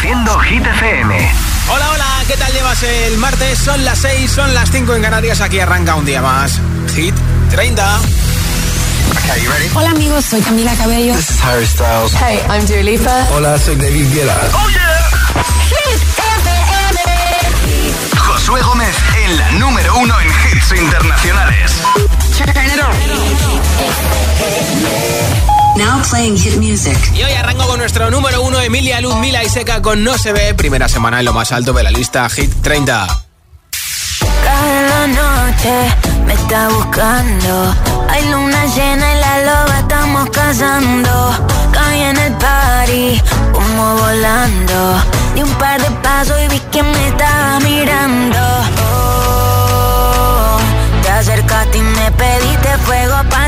Reproduciendo Hit FM. Hola, hola, ¿qué tal llevas el martes? Son las 6, son las 5 en Canarias, aquí arranca un día más. Hit 30. Okay, you ready? Hola amigos, soy Camila Cabello. This is Harry Styles. Hey, I'm Dua Lipa. Hola, soy David Guetta. ¡Oh, yeah! Hit FM. Josué Gómez en la número uno en hits internacionales. Now playing hit music. Y hoy arranco con nuestro número uno, Emilia Luz Mila y Seca con No se ve, primera semana en lo más alto de la lista Hit 30. Cada noche me está buscando. Hay luna llena y la loba estamos cazando. Caí en el party, como volando. Di un par de pasos y vi que me estaba mirando. Oh, te acercaste y me pediste fuego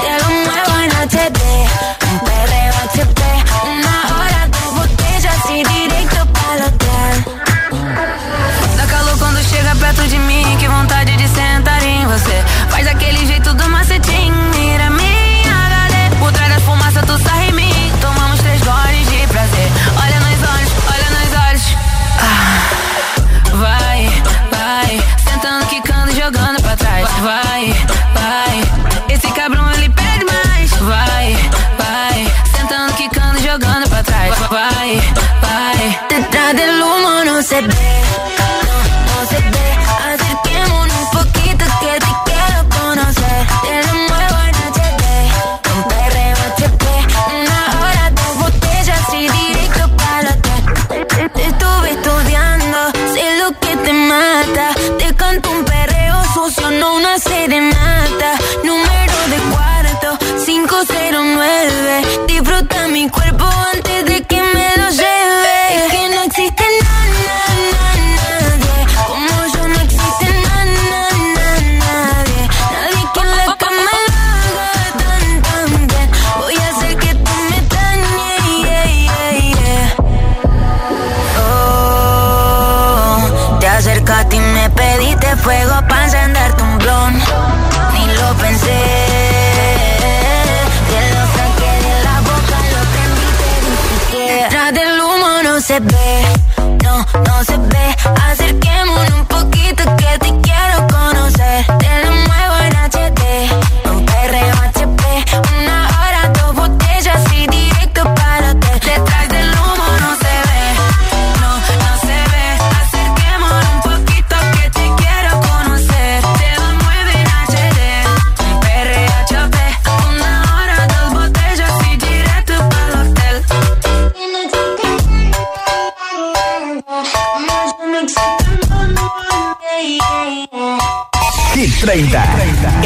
Te lo muevo en HD, un perreo HP. Una hora, dos botellas y directo para el hotel. Dá calor quando chega perto de mim, que vontade de sentar em você. Faz aquele jeito do macetinho, mira minha HD. Por trás da fumaça tu sai em tomamos três goles de prazer. Olha nos olhos, olha nos olhos. Ah, vai, vai, sentando, quicando, jogando pra trás. Vai, humo fuego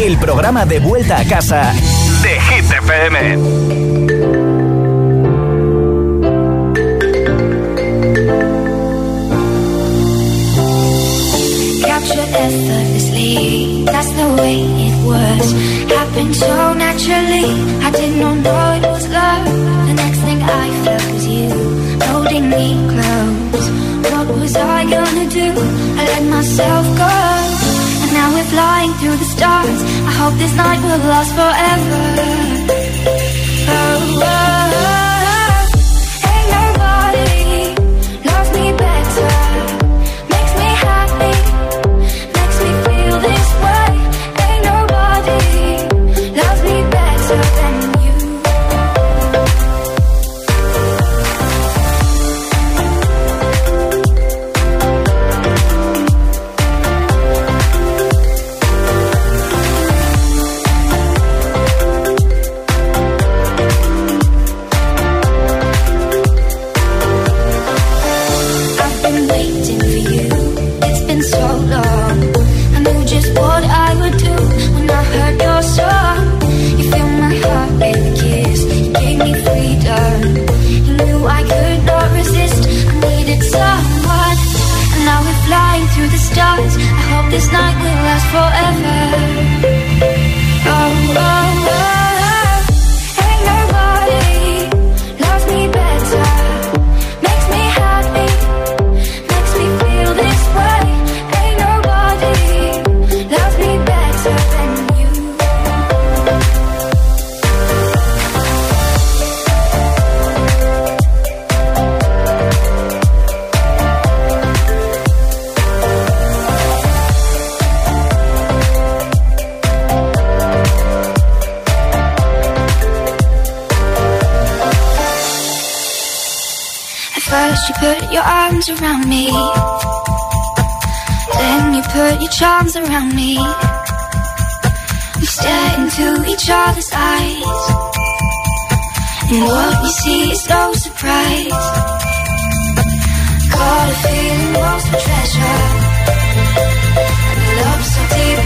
El programa de vuelta a casa de Hit FM. That's the way it was. Happened so naturally, I did not know it was love. The next thing I felt was you holding me close. What was I gonna do? I let myself go. And now we're flying through the stars. Hope this night will last forever. You put your arms around me. Then you put your charms around me. We stare into each other's eyes. And what we see is no surprise. Caught a feeling lost for treasure. And love so deep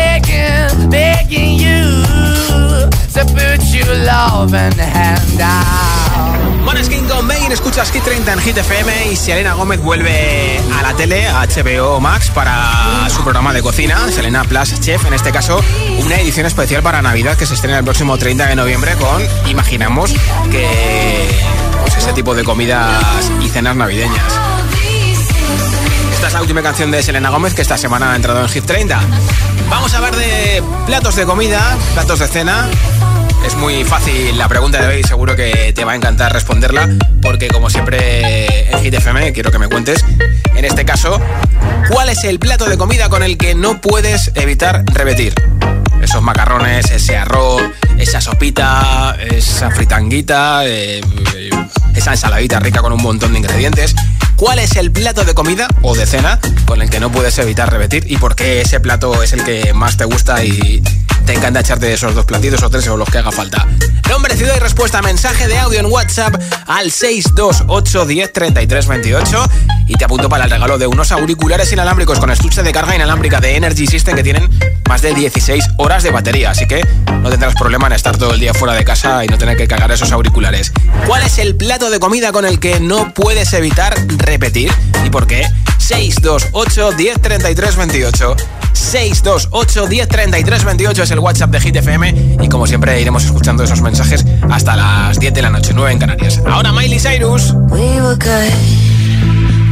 begging you to put your love the hand out. Skin con Main, escuchas Hit 30 en Hit FM y Selena Gómez vuelve a la tele, a HBO Max, para su programa de cocina, Selena Plus Chef, en este caso una edición especial para Navidad que se estrena el próximo 30 de noviembre con, imaginamos, que pues ese tipo de comidas y cenas navideñas. Esta es la última canción de Selena Gómez que esta semana ha entrado en Hit 30. Vamos a hablar de platos de comida, platos de cena es muy fácil la pregunta de hoy, seguro que te va a encantar responderla, porque como siempre Hit FM, quiero que me cuentes, en este caso, ¿cuál es el plato de comida con el que no puedes evitar repetir? Esos macarrones, ese arroz, esa sopita, esa fritanguita, eh, esa ensaladita rica con un montón de ingredientes. ¿Cuál es el plato de comida o de cena con el que no puedes evitar repetir y por qué ese plato es el que más te gusta y te encanta echarte esos dos platitos o tres o los que haga falta? Nombre, ciudad y respuesta, mensaje de audio en WhatsApp al 628 10 28 y te apunto para el regalo de unos auriculares inalámbricos con estuche de carga inalámbrica de Energy System que tienen más de 16 horas de batería, así que no tendrás problema en estar todo el día fuera de casa y no tener que cargar esos auriculares. ¿Cuál es el plato de comida con el que no puedes evitar repetir. ¿Y por qué? 628 1033 28. 628 1033 28 es el WhatsApp de Hit FM y como siempre iremos escuchando esos mensajes hasta las 10 de la noche, 9 en Canarias. Ahora Miley Cyrus.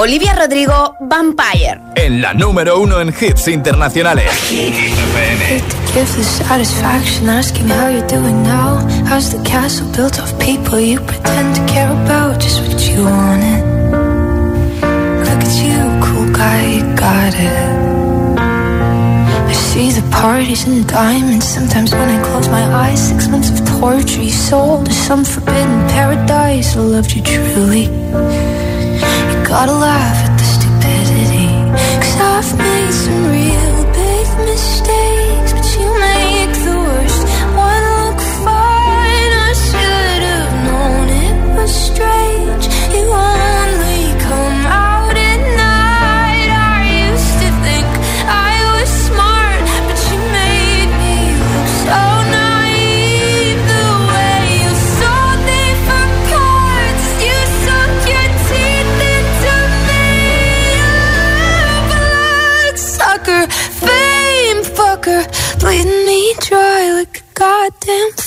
Olivia Rodrigo, Vampire. En the satisfaction asking how you're doing now. How's the castle built of people you pretend to care about? Just what you wanted. Look at you, cool guy, you got it. I see the parties and diamonds. Sometimes when I close my eyes, six months of torture you sold to some forbidden paradise. I loved you truly. Gotta laugh at the stupidity. Cause I've made some real big mistakes, but you make the worst one look fine. I should have known it was straight.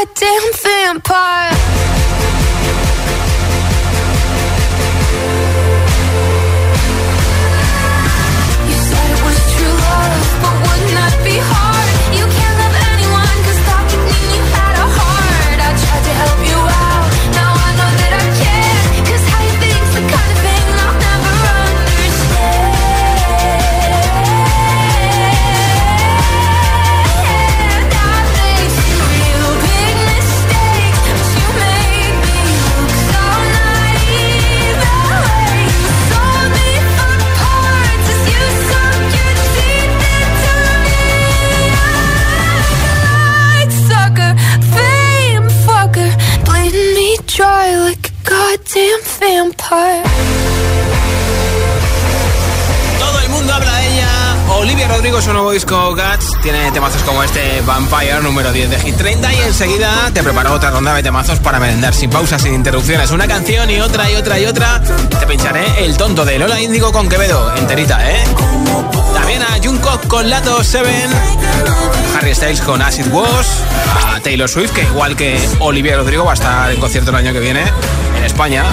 goddamn vampire. Rodrigo, su nuevo disco Guts, tiene temazos como este Vampire número 10 de Hit 30 y enseguida te preparo otra ronda de temazos para merendar sin pausas, sin interrupciones. Una canción y otra y otra y otra. Te pincharé el tonto de Lola Índigo con Quevedo, enterita, ¿eh? También a Jungkook con Lato 7, Harry Styles con Acid Wash, a Taylor Swift, que igual que Olivia Rodrigo va a estar en concierto el año que viene en España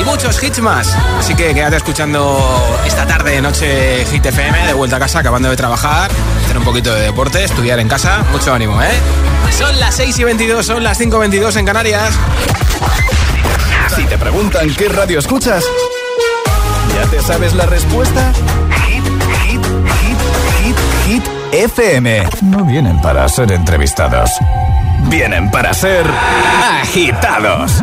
y muchos hits más. Así que quédate escuchando esta tarde, noche Hit FM, de vuelta a casa, acabando de trabajar, hacer un poquito de deporte, estudiar en casa. Mucho ánimo, ¿eh? Son las 6 y 22, son las 5 y 22 en Canarias. Si te preguntan qué radio escuchas, ¿ya te sabes la respuesta? Hit, hit, hit, hit, hit, FM. No vienen para ser entrevistados, vienen para ser agitados.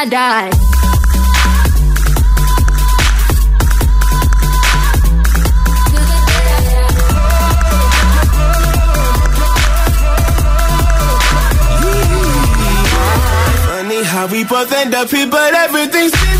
I die. Funny how we both end up here, but everything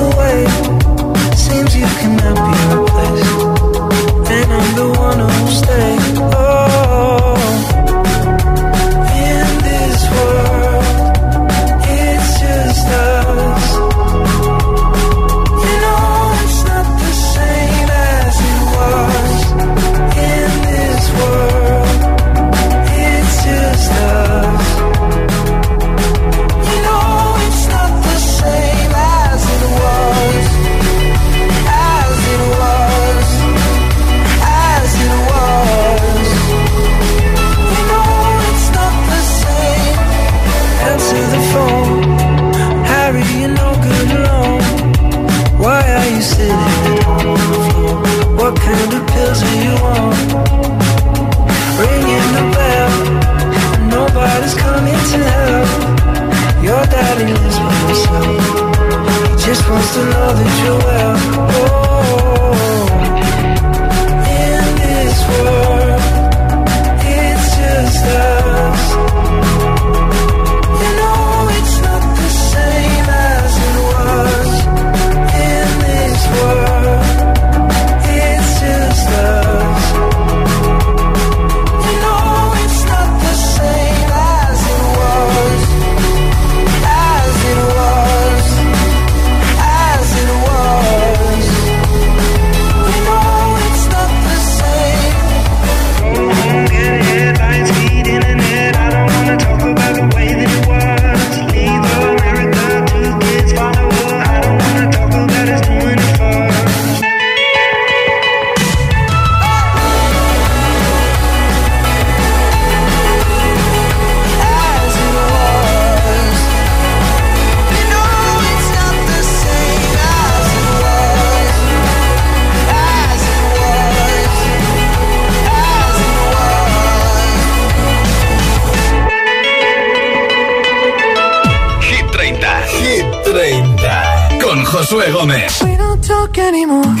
Gómez. We don't talk anymore.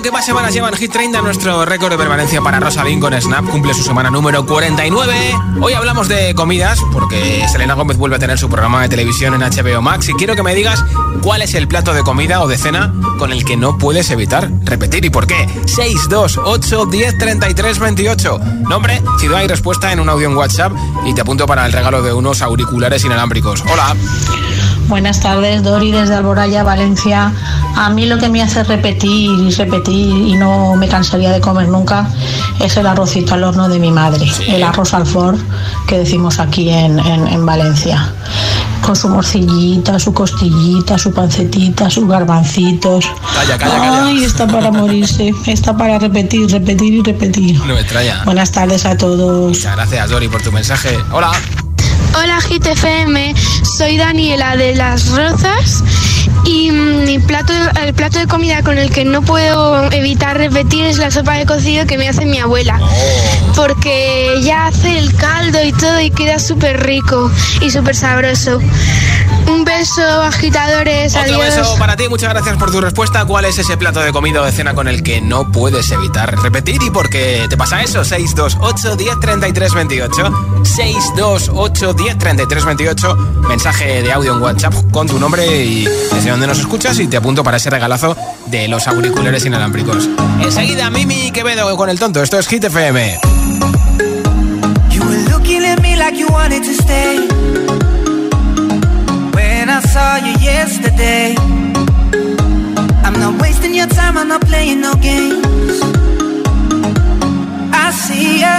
Canción que más semanas lleva en Hit 30 nuestro récord de permanencia para Rosalind con Snap. Cumple su semana número 49. Hoy hablamos de comidas porque Selena Gómez vuelve a tener su programa de televisión en HBO Max y quiero que me digas cuál es el plato de comida o de cena con el que no puedes evitar repetir y por qué. 628 10 33 28. Nombre, ciudad y respuesta en un audio en WhatsApp y te apunto para el regalo de unos auriculares inalámbricos. Hola. Buenas tardes, Dori desde Alboraya, Valencia. A mí lo que me hace repetir y repetir y no me cansaría de comer nunca es el arrocito al horno de mi madre, el arroz al for que decimos aquí en, en- en Valencia. Con su morcillita, su costillita, su pancetita, sus garbancitos. Calla, calla, calla. Ay, está para morirse, está para repetir, repetir y repetir. No me extraña. Buenas tardes a todos. Muchas gracias, Dori, por tu mensaje. Hola. Hola GTFM, soy Daniela de Las Rozas y mm, mi plato, el plato de comida con el que no puedo evitar repetir es la sopa de cocido que me hace mi abuela. Porque ella hace el caldo y todo y queda súper rico y súper sabroso. Beso, agitadores, Otro adiós. beso para ti, muchas gracias por tu respuesta. ¿Cuál es ese plato de comida o de cena con el que no puedes evitar repetir y por qué te pasa eso? 628 10 33 28. 628 10 33 28. Mensaje de audio en WhatsApp con tu nombre y desde donde nos escuchas y te apunto para ese regalazo de los auriculares inalámbricos. Enseguida, Mimi Quevedo con el tonto. Esto es Hit FM. You were looking at me like you wanted to stay. I saw you yesterday, I'm not wasting your time, I'm not playing no games. I see ya.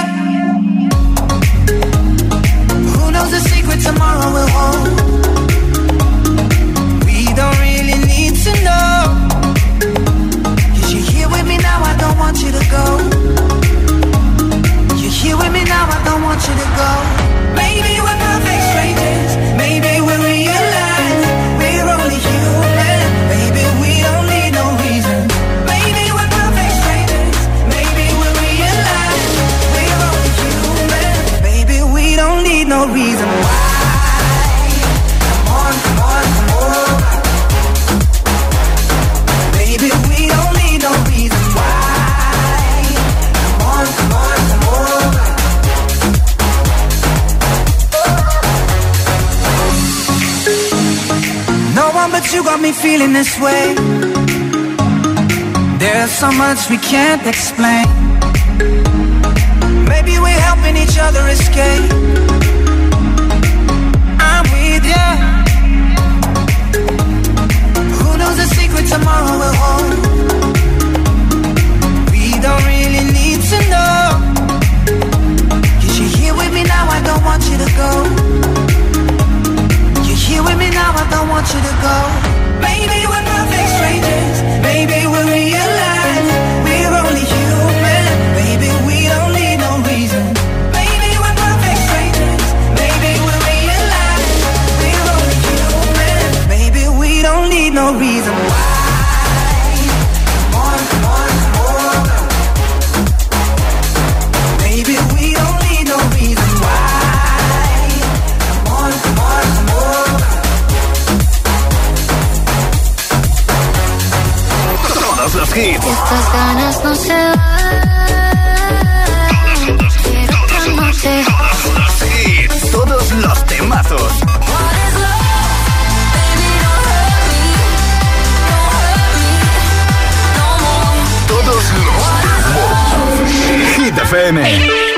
Who knows the secret tomorrow will hold? We don't really need to know. Cause you're here with me now, I don't want you to go. You're here with me now, I don't want you to go. Maybe we're perfect strangers. reason why. you got me feeling this way. There's so much we can't explain. Maybe we're helping each other escape good, yeah. Who knows the secret tomorrow will hold? We don't really need to know. Cause you're here with me now, I don't want you to go. You're here with me now, I don't want you to go. Maybe we're perfect strangers. Maybe we're real. Estas ganas no se van. Todos, todos los hits. Todos los temazos. Todos los Hit FM.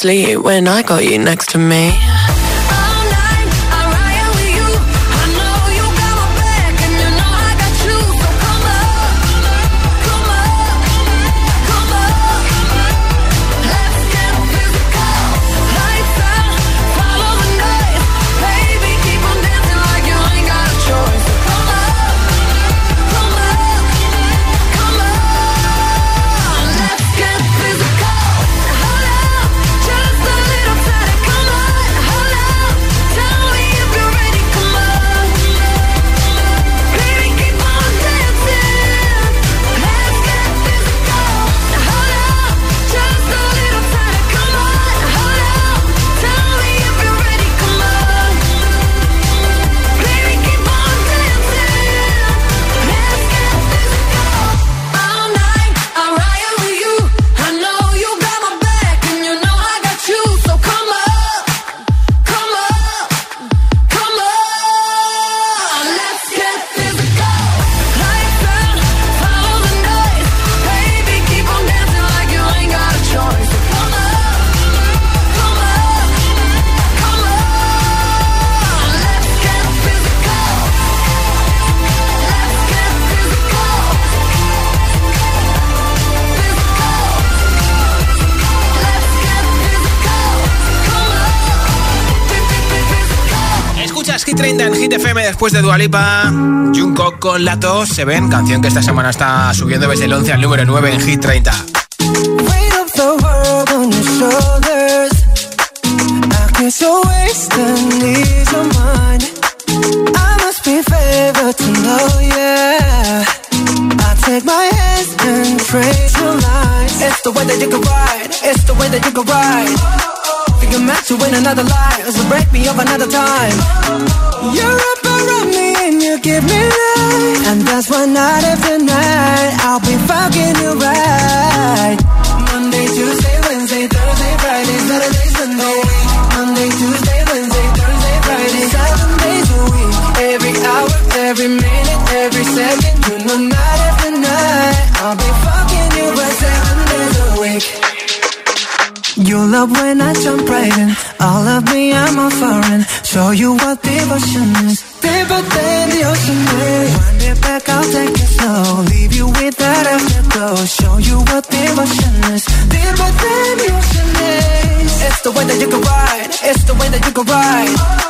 Sleep when I got you next to me. Después de Dualipa, Jungkook con la tos se ven, canción que esta semana está subiendo desde el 11 al número 9 en Hit 30. It's the way that you can ride, every minute, every second, you know, night after night, I'll be fucking you right seven days a week. You love when I jump right in. All of me, I'm a foreign. Show you what devotion is. Deeper than the ocean is. Wind it back, I'll take it slow. Leave you with that afterglow. Show you what devotion is. Deeper than the ocean is. It's the way that you can ride. It's the way that you can ride.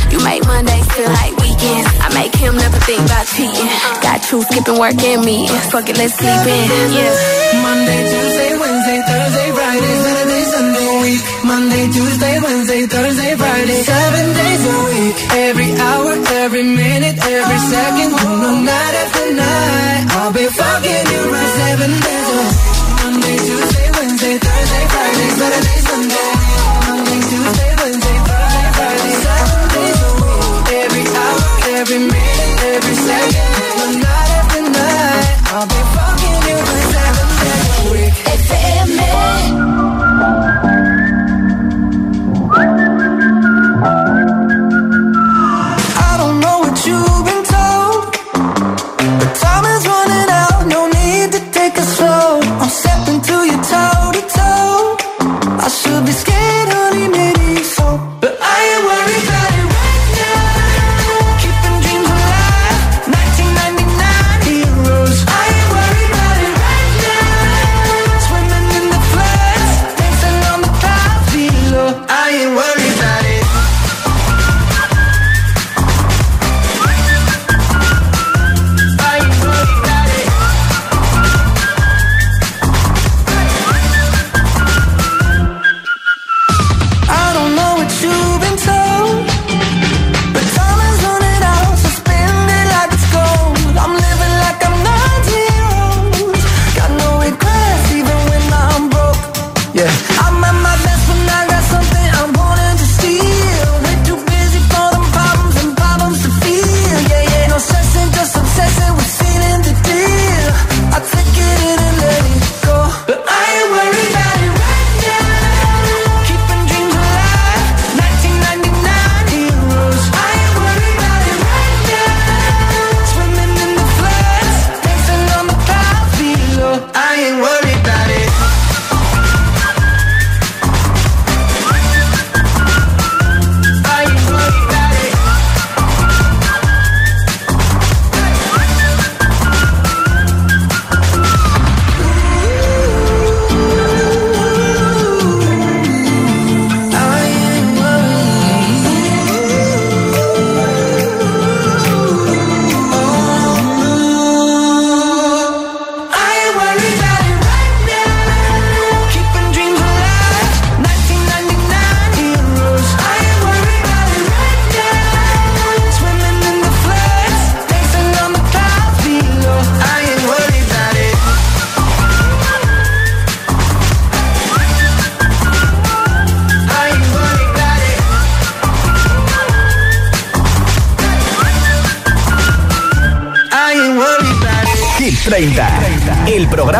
You make Mondays feel like weekends. I make him never think about cheating. Got you skipping work and me. Fuck it, let's sleep in. Yeah. Monday, Tuesday, Wednesday, Thursday, Friday, Saturday, Sunday, week. Monday, Tuesday, Wednesday, Thursday, Friday, seven days a week. Every hour, every minute, every second,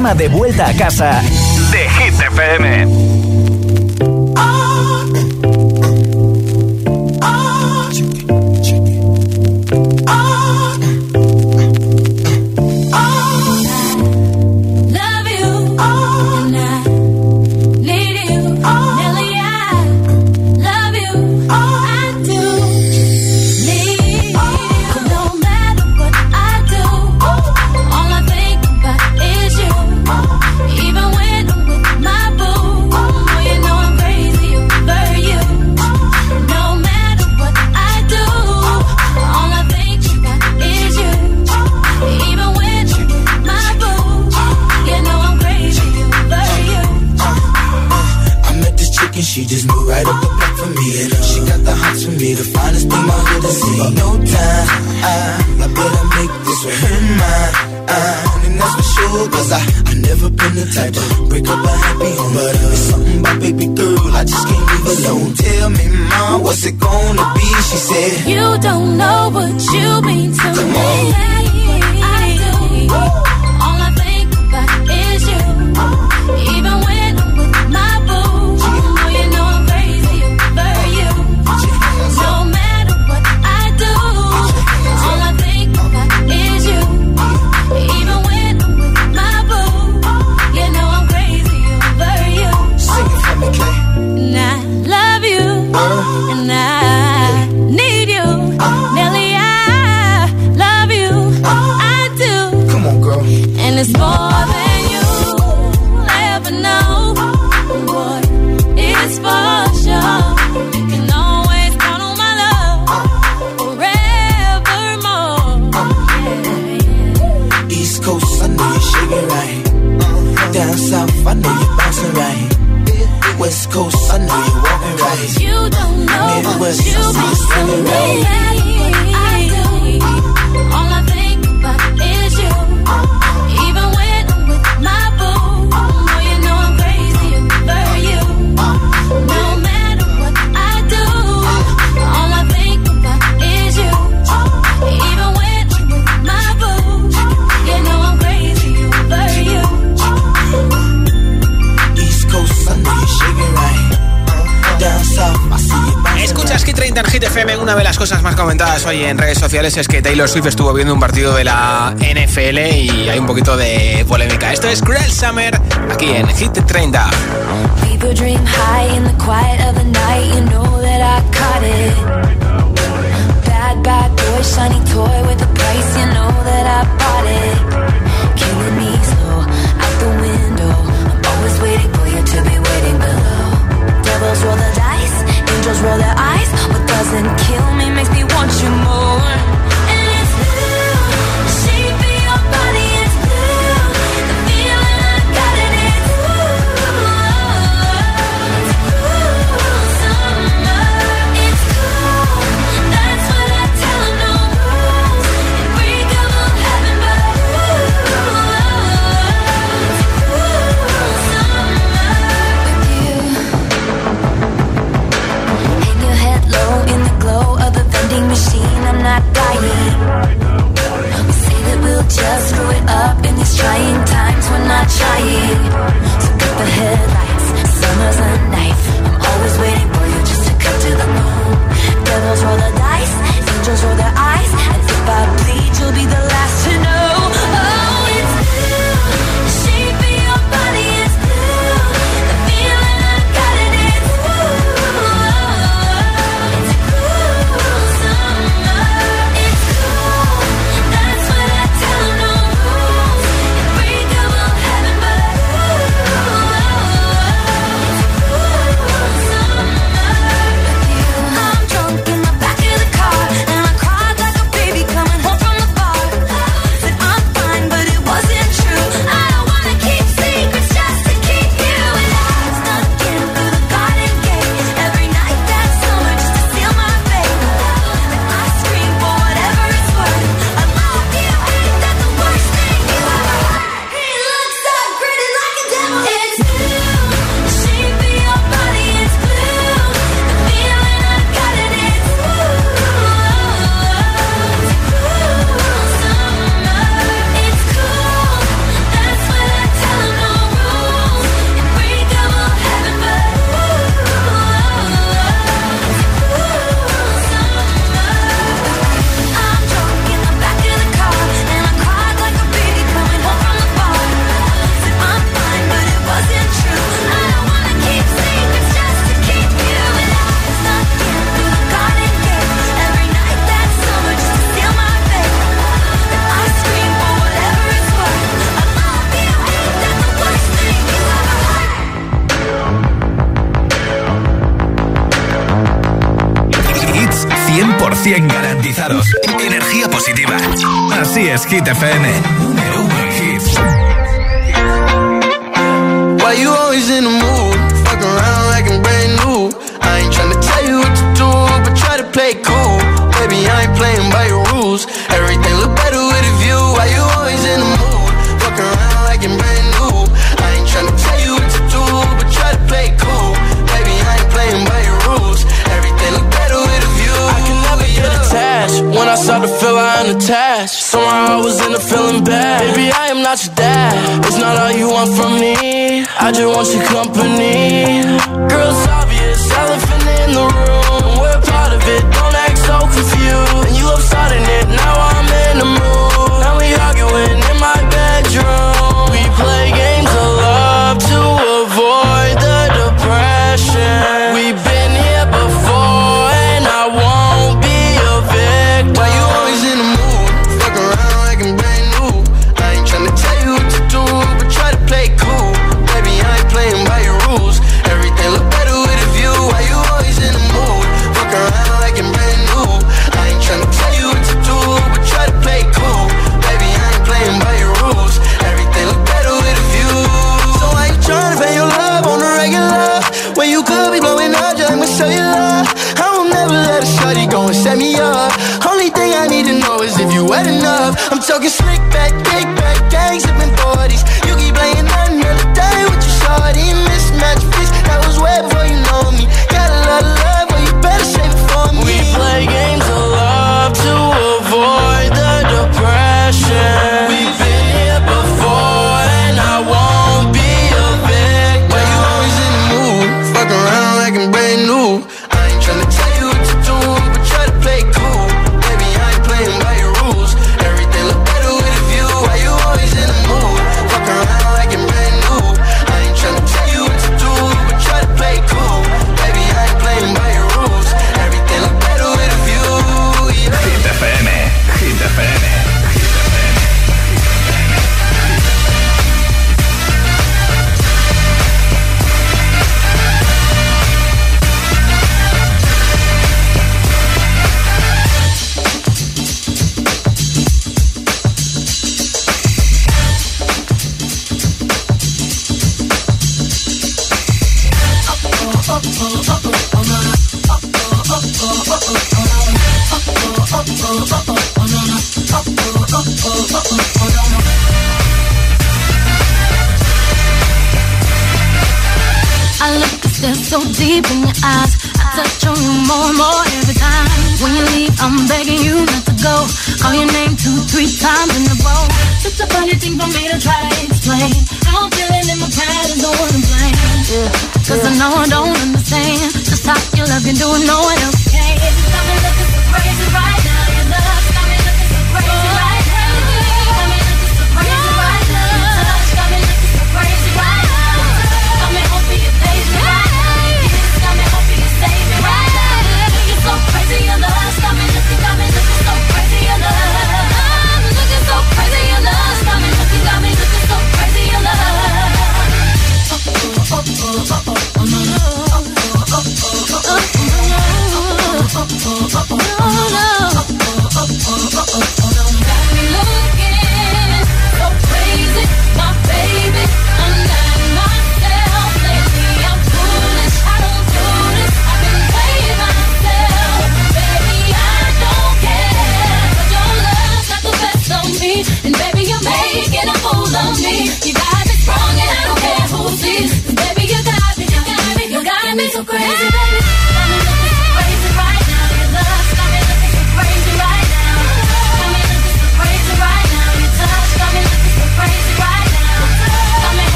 programa de vuelta a casa gotta make this one in mine. And that's for sure, cause I, I never been the type to break up a happy home. But uh, it's something about baby girl, I just can't leave alone. Tell me, mom, what's it gonna be? She said, You don't know what you mean to Come me. On. I do. West Coast, I know you're walking right. You don't know Midwest, what you been to me. Hoy en redes sociales es que Taylor Swift estuvo viendo un partido de la NFL y hay un poquito de polémica. Esto es Cruel Summer aquí en Hit 30. People dream high in the quiet of the night, roll eyes. Kill me makes me flying. So cut the headlights, summer's ¡Defende! Staring so deep in your eyes. I touch on you more and more every time. When you leave, I'm begging you not to go. Call your name two, three times in a row. It's a funny thing for me to try to explain. How I'm feeling in my pride is the one to blame. Cause. I know I don't understand just how you love you, doing no one else. Raise.